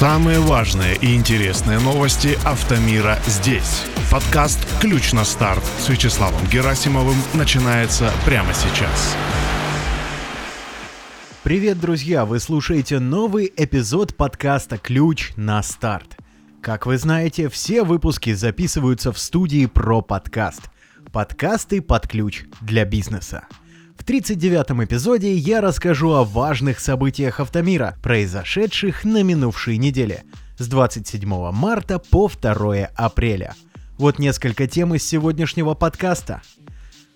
Самые важные и интересные новости автомира здесь. Подкаст «Ключ на старт» с Вячеславом Герасимовым начинается прямо сейчас. Привет, друзья! Вы слушаете новый эпизод подкаста «Ключ на старт». Как вы знаете, все выпуски записываются в студии про подкаст. Подкасты под ключ для бизнеса. В 39-м эпизоде я расскажу о важных событиях автомира, произошедших на минувшей неделе, с 27 марта по 2 апреля. Вот несколько тем из сегодняшнего подкаста.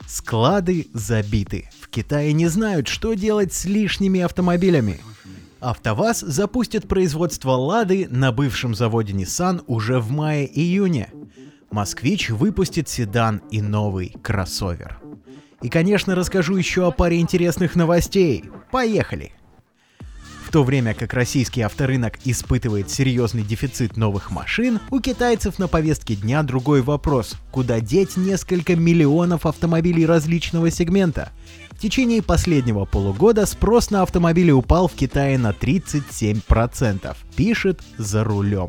Склады забиты. В Китае не знают, что делать с лишними автомобилями. АвтоВАЗ запустит производство «Лады» на бывшем заводе Nissan уже в мае-июне. «Москвич» выпустит седан и новый кроссовер. И, конечно, расскажу еще о паре интересных новостей. Поехали! В то время как российский авторынок испытывает серьезный дефицит новых машин, у китайцев на повестке дня другой вопрос – куда деть несколько миллионов автомобилей различного сегмента? В течение последнего полугода спрос на автомобили упал в Китае на 37%, пишет «За рулем».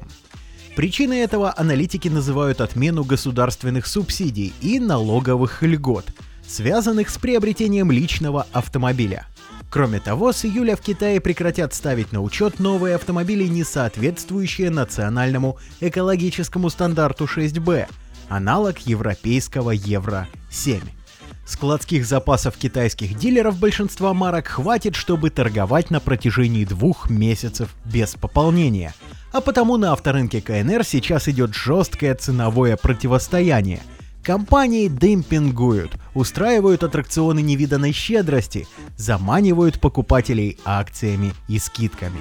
Причиной этого аналитики называют отмену государственных субсидий и налоговых льгот – связанных с приобретением личного автомобиля. Кроме того, с июля в Китае прекратят ставить на учет новые автомобили, не соответствующие национальному экологическому стандарту 6B, аналог европейского Евро-7. Складских запасов китайских дилеров большинства марок хватит, чтобы торговать на протяжении двух месяцев без пополнения. А потому на авторынке КНР сейчас идет жесткое ценовое противостояние – Компании демпингуют, устраивают аттракционы невиданной щедрости, заманивают покупателей акциями и скидками.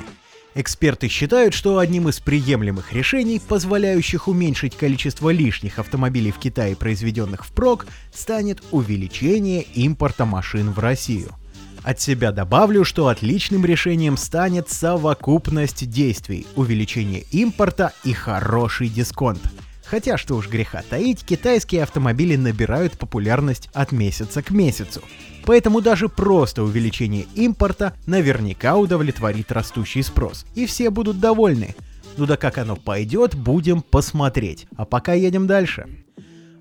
Эксперты считают, что одним из приемлемых решений, позволяющих уменьшить количество лишних автомобилей в Китае, произведенных впрок, станет увеличение импорта машин в Россию. От себя добавлю, что отличным решением станет совокупность действий, увеличение импорта и хороший дисконт – Хотя, что уж греха таить, китайские автомобили набирают популярность от месяца к месяцу. Поэтому даже просто увеличение импорта наверняка удовлетворит растущий спрос, и все будут довольны. Ну да как оно пойдет, будем посмотреть. А пока едем дальше.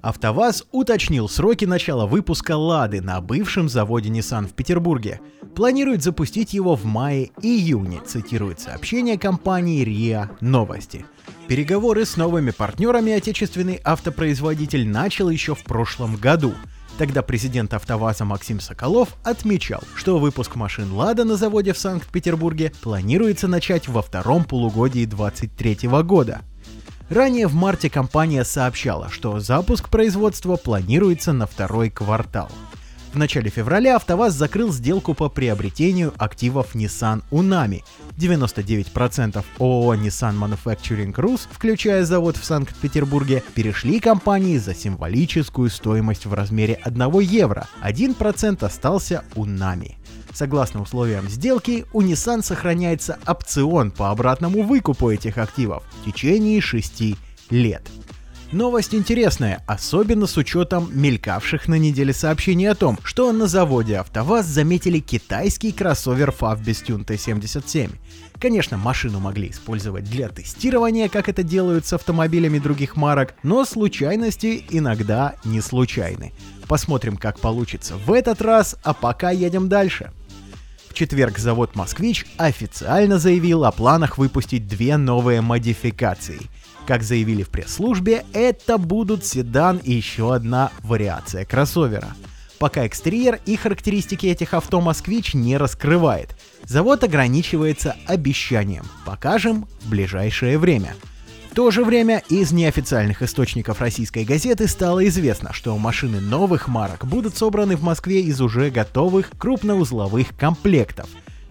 АвтоВАЗ уточнил сроки начала выпуска «Лады» на бывшем заводе Nissan в Петербурге. Планирует запустить его в мае-июне, цитирует сообщение компании РИА Новости. Переговоры с новыми партнерами отечественный автопроизводитель начал еще в прошлом году. Тогда президент АвтоВАЗа Максим Соколов отмечал, что выпуск машин «Лада» на заводе в Санкт-Петербурге планируется начать во втором полугодии 2023 года. Ранее в марте компания сообщала, что запуск производства планируется на второй квартал. В начале февраля АвтоВАЗ закрыл сделку по приобретению активов Nissan Unami. 99% ООО Nissan Manufacturing Rus, включая завод в Санкт-Петербурге, перешли компании за символическую стоимость в размере 1 евро. 1% остался у Nami. Согласно условиям сделки, у Nissan сохраняется опцион по обратному выкупу этих активов в течение 6 лет. Новость интересная, особенно с учетом мелькавших на неделе сообщений о том, что на заводе АвтоВАЗ заметили китайский кроссовер Favbestune T77. Конечно, машину могли использовать для тестирования, как это делают с автомобилями других марок, но случайности иногда не случайны. Посмотрим, как получится в этот раз, а пока едем дальше. В четверг завод «Москвич» официально заявил о планах выпустить две новые модификации. Как заявили в пресс-службе, это будут седан и еще одна вариация кроссовера. Пока экстерьер и характеристики этих авто «Москвич» не раскрывает. Завод ограничивается обещанием «покажем в ближайшее время». В то же время из неофициальных источников российской газеты стало известно, что машины новых марок будут собраны в Москве из уже готовых крупноузловых комплектов.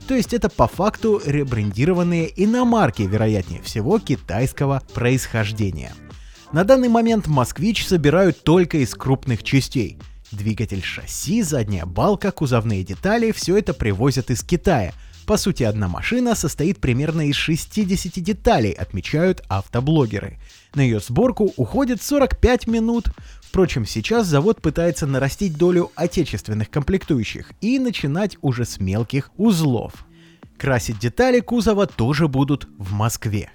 То есть это по факту ребрендированные иномарки, вероятнее всего, китайского происхождения. На данный момент «Москвич» собирают только из крупных частей. Двигатель шасси, задняя балка, кузовные детали – все это привозят из Китая – по сути, одна машина состоит примерно из 60 деталей, отмечают автоблогеры. На ее сборку уходит 45 минут. Впрочем, сейчас завод пытается нарастить долю отечественных комплектующих и начинать уже с мелких узлов. Красить детали кузова тоже будут в Москве.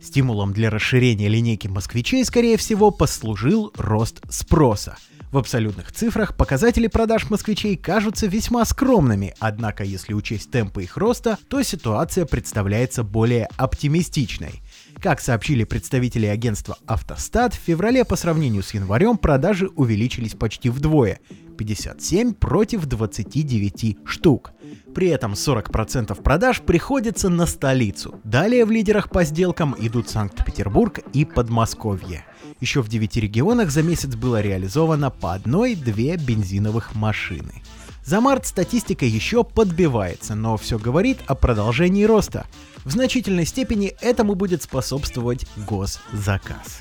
Стимулом для расширения линейки москвичей, скорее всего, послужил рост спроса. В абсолютных цифрах показатели продаж москвичей кажутся весьма скромными, однако если учесть темпы их роста, то ситуация представляется более оптимистичной. Как сообщили представители агентства «Автостат», в феврале по сравнению с январем продажи увеличились почти вдвое – 57 против 29 штук. При этом 40% продаж приходится на столицу. Далее в лидерах по сделкам идут Санкт-Петербург и Подмосковье. Еще в 9 регионах за месяц было реализовано по одной-две бензиновых машины. За март статистика еще подбивается, но все говорит о продолжении роста. В значительной степени этому будет способствовать госзаказ.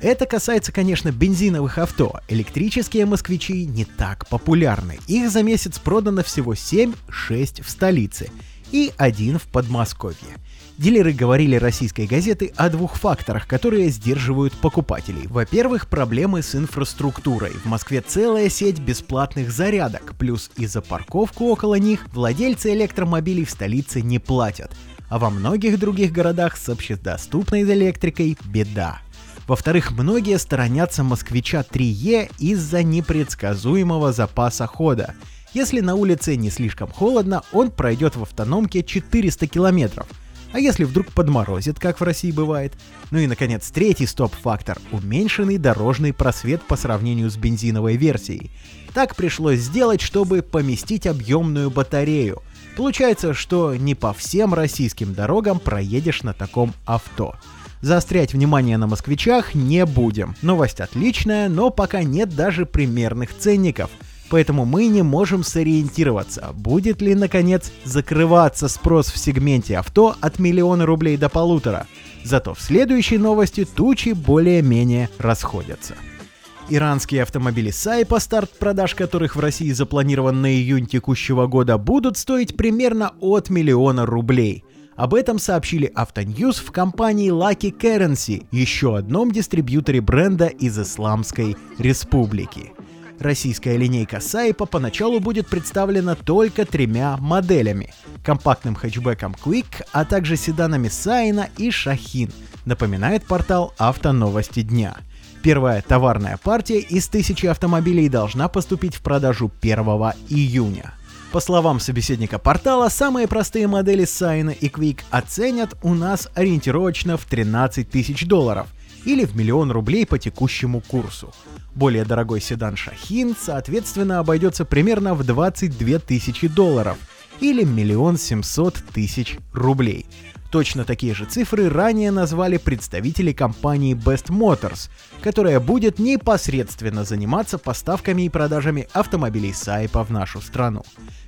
Это касается, конечно, бензиновых авто. Электрические москвичи не так популярны. Их за месяц продано всего 7-6 в столице и один в Подмосковье. Дилеры говорили российской газеты о двух факторах, которые сдерживают покупателей. Во-первых, проблемы с инфраструктурой. В Москве целая сеть бесплатных зарядок, плюс и за парковку около них владельцы электромобилей в столице не платят. А во многих других городах с общедоступной электрикой беда. Во-вторых, многие сторонятся москвича 3Е из-за непредсказуемого запаса хода. Если на улице не слишком холодно, он пройдет в автономке 400 километров – а если вдруг подморозит, как в России бывает? Ну и, наконец, третий стоп-фактор – уменьшенный дорожный просвет по сравнению с бензиновой версией. Так пришлось сделать, чтобы поместить объемную батарею. Получается, что не по всем российским дорогам проедешь на таком авто. Заострять внимание на москвичах не будем. Новость отличная, но пока нет даже примерных ценников – Поэтому мы не можем сориентироваться, будет ли, наконец, закрываться спрос в сегменте авто от миллиона рублей до полутора. Зато в следующей новости тучи более-менее расходятся. Иранские автомобили Сайпа, старт продаж которых в России запланирован на июнь текущего года, будут стоить примерно от миллиона рублей. Об этом сообщили Автоньюз в компании Lucky Currency, еще одном дистрибьюторе бренда из Исламской Республики. Российская линейка Сайпа поначалу будет представлена только тремя моделями – компактным хэтчбеком Quick, а также седанами Сайна и Шахин, напоминает портал «Автоновости дня». Первая товарная партия из тысячи автомобилей должна поступить в продажу 1 июня. По словам собеседника портала, самые простые модели Сайна и Quick оценят у нас ориентировочно в 13 тысяч долларов или в миллион рублей по текущему курсу. Более дорогой седан Шахин, соответственно, обойдется примерно в 22 тысячи долларов или миллион семьсот тысяч рублей. Точно такие же цифры ранее назвали представители компании Best Motors, которая будет непосредственно заниматься поставками и продажами автомобилей Сайпа в нашу страну.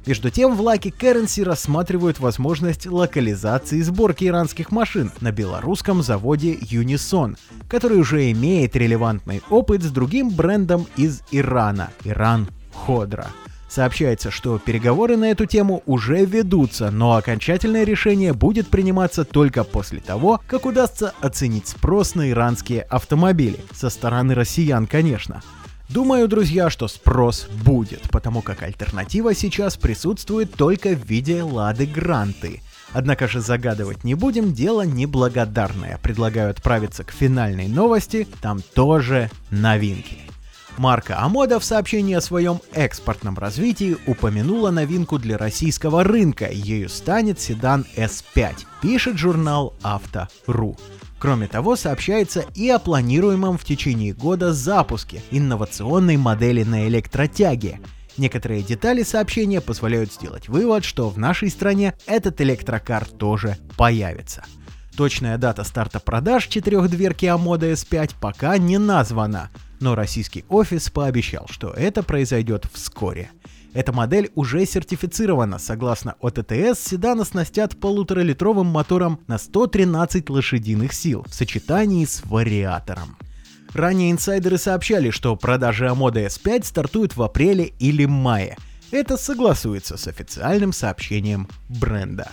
Между тем, в Lucky Currency рассматривают возможность локализации сборки иранских машин на белорусском заводе Unison, который уже имеет релевантный опыт с другим брендом из Ирана – Иран Ходра. Сообщается, что переговоры на эту тему уже ведутся, но окончательное решение будет приниматься только после того, как удастся оценить спрос на иранские автомобили. Со стороны россиян, конечно. Думаю, друзья, что спрос будет, потому как альтернатива сейчас присутствует только в виде Лады Гранты. Однако же загадывать не будем, дело неблагодарное. Предлагаю отправиться к финальной новости, там тоже новинки. Марка Амода в сообщении о своем экспортном развитии упомянула новинку для российского рынка. Ею станет седан S5, пишет журнал Авто.ру. Кроме того, сообщается и о планируемом в течение года запуске инновационной модели на электротяге. Некоторые детали сообщения позволяют сделать вывод, что в нашей стране этот электрокар тоже появится. Точная дата старта продаж четырехдверки Амода S5 пока не названа, но российский офис пообещал, что это произойдет вскоре. Эта модель уже сертифицирована. Согласно ОТТС, седан оснастят полуторалитровым мотором на 113 лошадиных сил в сочетании с вариатором. Ранее инсайдеры сообщали, что продажи Амода S5 стартуют в апреле или мае. Это согласуется с официальным сообщением бренда.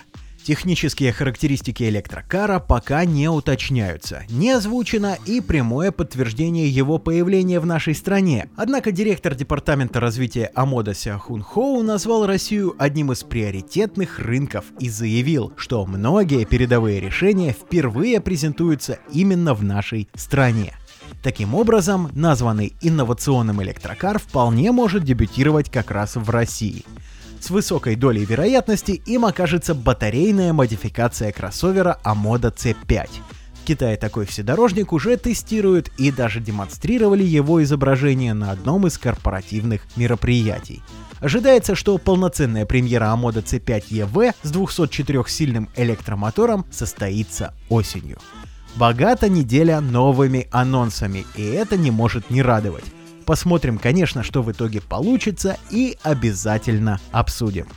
Технические характеристики электрокара пока не уточняются. Не озвучено и прямое подтверждение его появления в нашей стране. Однако директор департамента развития Амода Сяхун Хоу назвал Россию одним из приоритетных рынков и заявил, что многие передовые решения впервые презентуются именно в нашей стране. Таким образом, названный инновационным электрокар вполне может дебютировать как раз в России. С высокой долей вероятности им окажется батарейная модификация кроссовера Амода C5. В Китае такой вседорожник уже тестируют и даже демонстрировали его изображение на одном из корпоративных мероприятий. Ожидается, что полноценная премьера Амода C5 EV с 204-сильным электромотором состоится осенью. Богата неделя новыми анонсами, и это не может не радовать. Посмотрим, конечно, что в итоге получится и обязательно обсудим.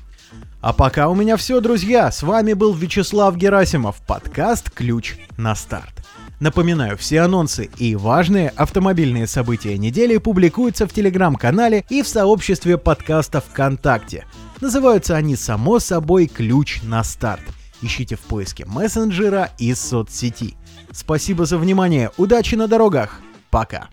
А пока у меня все, друзья. С вами был Вячеслав Герасимов, подкаст «Ключ на старт». Напоминаю, все анонсы и важные автомобильные события недели публикуются в телеграм-канале и в сообществе подкаста ВКонтакте. Называются они само собой «Ключ на старт». Ищите в поиске мессенджера и соцсети. Спасибо за внимание, удачи на дорогах, пока!